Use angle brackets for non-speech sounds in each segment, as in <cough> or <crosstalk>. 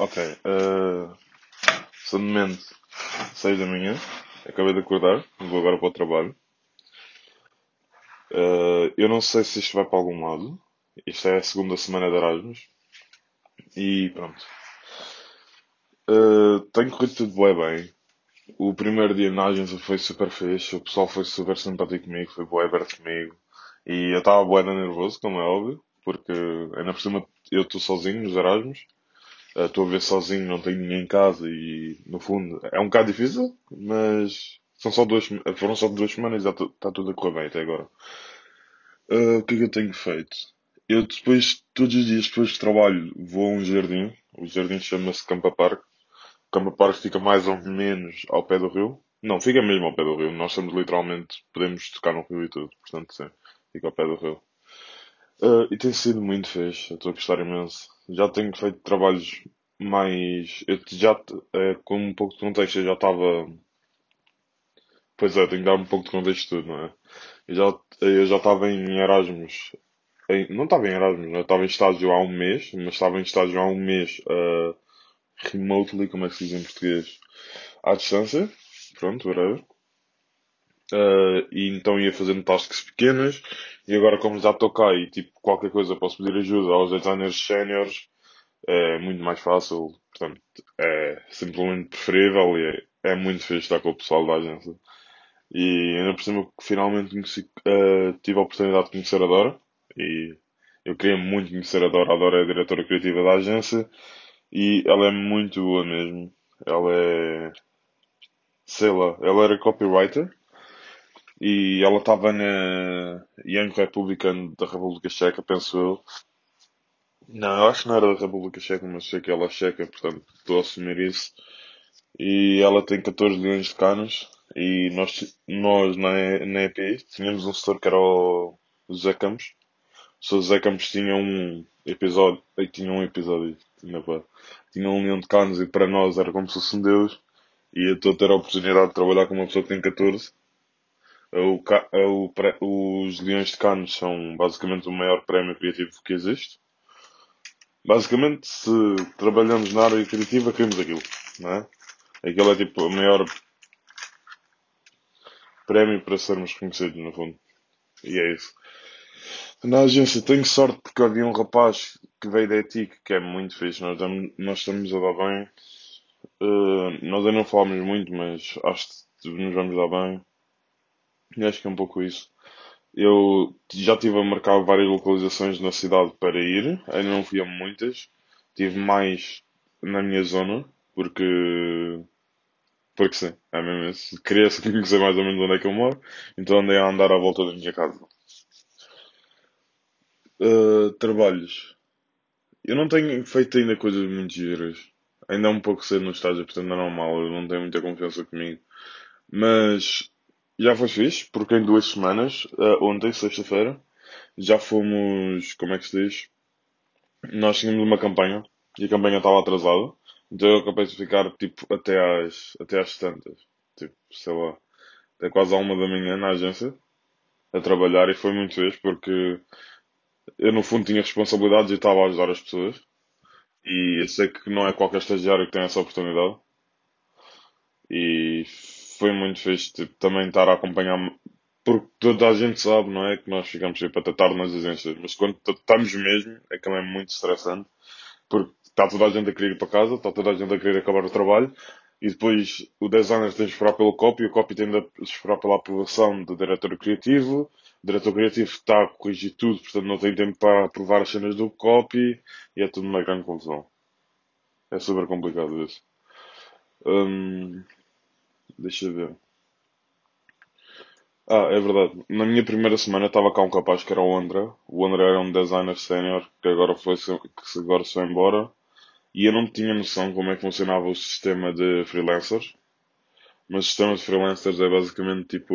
Ok. Uh, são de momento 6 da manhã. Acabei de acordar. Vou agora para o trabalho. Uh, eu não sei se isto vai para algum lado. Isto é a segunda semana de Erasmus. E pronto. Uh, tenho corrido tudo bem bem. O primeiro dia na agência foi super fixe. O pessoal foi super simpático comigo. Foi bem aberto comigo. E eu estava bem nervoso, como é óbvio. Porque ainda por cima eu estou sozinho nos Erasmus. Eh, estou a ver sozinho, não tenho ninguém em casa e, no fundo, é um bocado difícil, mas são só duas, foram só duas semanas e já está tudo a correr bem até agora. Uh, o que é que eu tenho feito? Eu depois, todos os dias depois de trabalho, vou a um jardim. O jardim chama-se Campa Park. Campa Park fica mais ou menos ao pé do rio. Não, fica mesmo ao pé do rio. Nós estamos literalmente, podemos tocar no rio e tudo. Portanto, sim, fica ao pé do rio. Uh, e tem sido muito fixe. Estou a gostar imenso já tenho feito trabalhos mais. Eu já, é, com um pouco de contexto, eu já estava. Pois é, tenho que dar um pouco de contexto tudo, não é? Eu já, eu já estava em Erasmus. Em, não estava em Erasmus, eu estava em estágio há um mês, mas estava em estágio há um mês uh, remotely, como é que se diz em português? À distância. Pronto, whatever. Uh, e então ia fazendo tasks pequenas e agora como já estou cá e tipo qualquer coisa posso pedir ajuda aos designers séniores é muito mais fácil, portanto é simplesmente preferível e é, é muito fixe estar com o pessoal da agência. E ainda por cima que finalmente conheci, uh, tive a oportunidade de conhecer a Dora e eu queria muito conhecer a Dora, a Dora é a diretora criativa da agência e ela é muito boa mesmo. Ela é sei lá, ela era copywriter e ela estava na Young Republican da República Checa, penso eu. Não, eu acho que não era da República Checa, mas sei que ela é checa, portanto estou a assumir isso. E ela tem 14 milhões de canos. E nós, nós na, na EPI tínhamos um setor que era o José Campos. O José Campos tinha um episódio, aí tinha um episódio, tinha, pá, tinha um milhão de canos e para nós era como se fosse um Deus. E eu estou a ter a oportunidade de trabalhar com uma pessoa que tem 14 o, o, os Leões de Cannes são basicamente o maior prémio criativo que existe. Basicamente, se trabalhamos na área criativa, queremos aquilo, não é? Aquilo é tipo o maior prémio para sermos reconhecidos, no fundo. E é isso. Na agência tenho sorte porque havia um rapaz que veio da ETIC que é muito fixe. Nós, nós estamos a dar bem. Uh, nós ainda não falamos muito, mas acho que nos vamos dar bem. Acho que é um pouco isso. Eu já tive a marcar várias localizações na cidade para ir, ainda não fui a muitas. Tive mais na minha zona, porque. Porque sim, é mesmo isso. Queria <laughs> conhecer mais ou menos onde é que eu moro, então andei a andar à volta da minha casa. Uh, trabalhos. Eu não tenho feito ainda coisas muito giras. Ainda é um pouco cedo no estágio, portanto é normal, eu não tenho muita confiança comigo. Mas já foi fixe, porque em duas semanas, uh, ontem, sexta-feira, já fomos, como é que se diz? Nós tínhamos uma campanha e a campanha estava atrasada, então eu acabei de ficar tipo até às, até às tantas, tipo, sei lá, até quase à uma da manhã na agência a trabalhar e foi muito fixe porque eu no fundo tinha responsabilidades e estava a ajudar as pessoas. E eu sei que não é qualquer estagiário que tem essa oportunidade. E foi muito fixe tipo, também estar a acompanhar porque toda a gente sabe, não é? Que nós ficamos sempre a tratar nas agências, mas quando estamos mesmo, é que é muito estressante, porque está toda a gente a querer ir para casa, está toda a gente a querer acabar o trabalho, e depois o designer tem de esperar pelo copy, o copy tem de esperar pela aprovação do diretor criativo, o diretor criativo está a corrigir tudo, portanto não tem tempo para aprovar as cenas do copy, e é tudo uma grande confusão. É super complicado isso. Hum, Deixa eu ver. Ah, é verdade. Na minha primeira semana estava cá um rapaz que era o André. O André era um designer sénior que agora foi que agora foi embora. E eu não tinha noção como é que funcionava o sistema de freelancers. Mas o sistema de freelancers é basicamente tipo.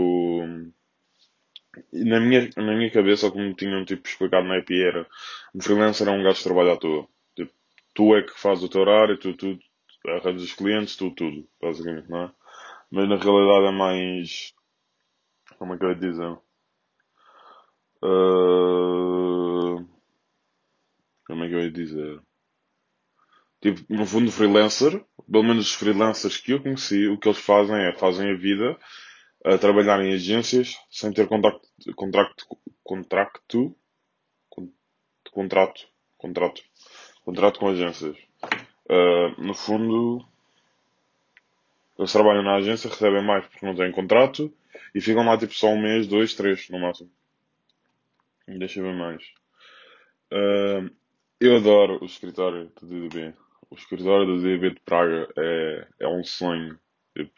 Na minha, na minha cabeça, como tinham tipo, explicado na IP, era um freelancer é um gajo que trabalha à toa. Tipo, tu é que fazes o teu horário, tu, tu arranjas os clientes, tu tudo, basicamente, não é? Mas na realidade é mais. Como é que eu ia dizer? Uh... Como é que eu ia dizer? Tipo, no fundo, freelancer, pelo menos os freelancers que eu conheci, o que eles fazem é fazem a vida a trabalhar em agências sem ter contacto, contrato, contrato, contrato, contrato, contrato com agências. Uh, no fundo, eles trabalham na agência, recebem mais porque não têm contrato e ficam lá tipo só um mês, dois, três no máximo. Deixa eu ver mais. Uh, eu adoro o escritório do DDB. O escritório do DDB de Praga é, é um sonho. Tipo,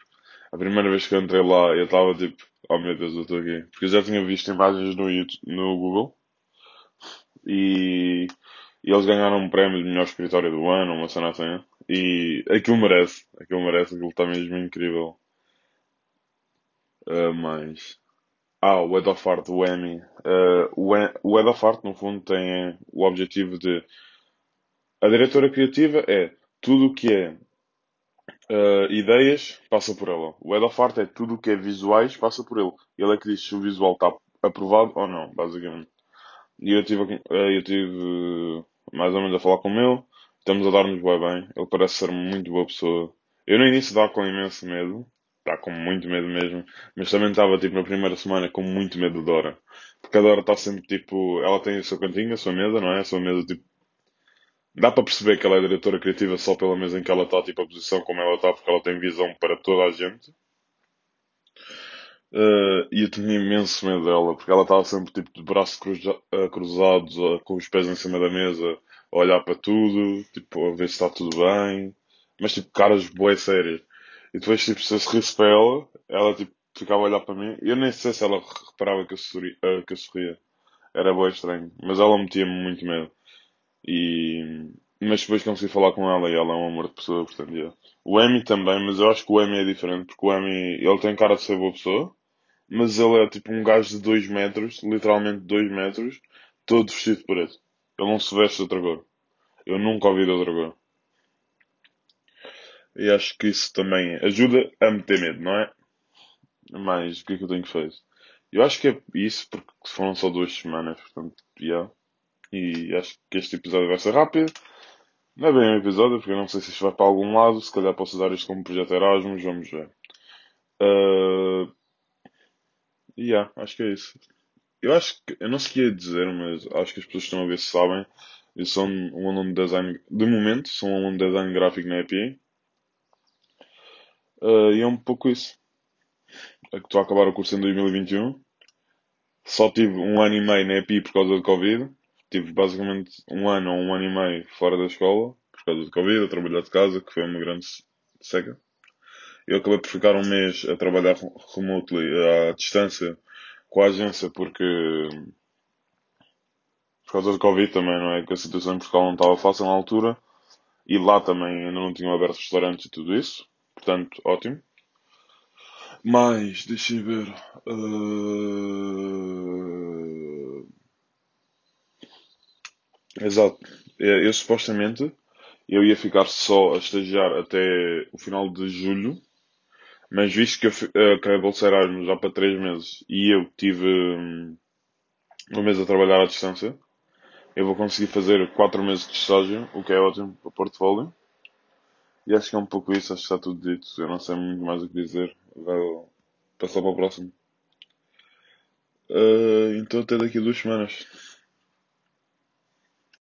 a primeira vez que eu entrei lá, eu estava tipo, oh meu Deus, eu estou aqui. Porque eu já tinha visto imagens no, YouTube, no Google e, e eles ganharam um prémio de melhor escritório do ano, uma cena assim. E aquilo merece, aquilo merece, aquilo está mesmo incrível. Uh, mas. Ah, o Head of Art, o Emmy. Uh, o, Head of Art, no fundo, tem o objetivo de. A diretora criativa é tudo o que é uh, ideias, passa por ela. O Head of Art é tudo o que é visuais, passa por ele. Ele é que diz se o visual está aprovado ou não, basicamente. E eu tive, eu tive mais ou menos a falar com ele. Estamos a dar-nos bem. Ele parece ser muito boa pessoa. Eu no início dá com imenso medo. Está com muito medo mesmo. Mas também estava, tipo, na primeira semana com muito medo de Dora. Porque a Dora está sempre, tipo... Ela tem o seu cantinho, a sua mesa, não é? A sua mesa, tipo... Dá para perceber que ela é diretora criativa só pela mesa em que ela está, tipo, a posição como ela está, porque ela tem visão para toda a gente. Uh, e eu tinha imenso medo dela, porque ela estava sempre tipo de braços cruza uh, cruzados, uh, com os pés em cima da mesa, a olhar para tudo, tipo, a ver se está tudo bem, mas tipo, caras boas sérias. E depois, tipo, se eu sorrisse para ela, ela tipo, ficava a olhar para mim, eu nem sei se ela reparava que eu, sorria, que eu sorria. Era boa estranho, mas ela metia-me muito medo. E, mas depois consegui falar com ela e ela é um amor de pessoa, portanto, yeah. O Amy também, mas eu acho que o Amy é diferente, porque o Amy, ele tem cara de ser boa pessoa, mas ele é tipo um gajo de 2 metros, literalmente 2 metros, todo vestido de preto. Ele não se veste de outra cor. Eu nunca ouvi de outra cor. E acho que isso também ajuda a meter medo, não é? Mas o que é que eu tenho feito? Eu acho que é isso porque foram só duas semanas, portanto, yeah. E acho que este episódio vai ser rápido. Não é bem um episódio, porque eu não sei se isto vai para algum lado. Se calhar posso usar isto como projeto Erasmus, vamos ver. Uh, Yeah, acho que é isso. Eu acho que, eu não sei o que ia dizer, mas acho que as pessoas que estão a ver se sabem. Eu sou um aluno de design, de momento, sou um aluno de design gráfico na EPI. Uh, e é um pouco isso. É estou a acabar o curso em 2021. Só tive um ano e meio na EPI por causa do Covid. Tive basicamente um ano ou um ano e meio fora da escola por causa do Covid, a trabalhar de casa, que foi uma grande seca. Eu acabei por ficar um mês a trabalhar remotely, à distância, com a agência, porque por causa do Covid também, não é? Que a situação em Portugal não estava fácil na altura. E lá também ainda não tinham aberto restaurantes e tudo isso. Portanto, ótimo. Mas, deixa eu ver. Uh... Exato. Eu supostamente eu ia ficar só a estagiar até o final de julho mas visto que eu uh, acabei de Erasmus já para 3 meses e eu tive um, um mês a trabalhar à distância, eu vou conseguir fazer 4 meses de estágio, o que é ótimo para o portfólio. E acho que é um pouco isso, acho que está tudo dito. Eu não sei muito mais o que dizer. Vou passar para o próximo. Uh, então até daqui a duas semanas.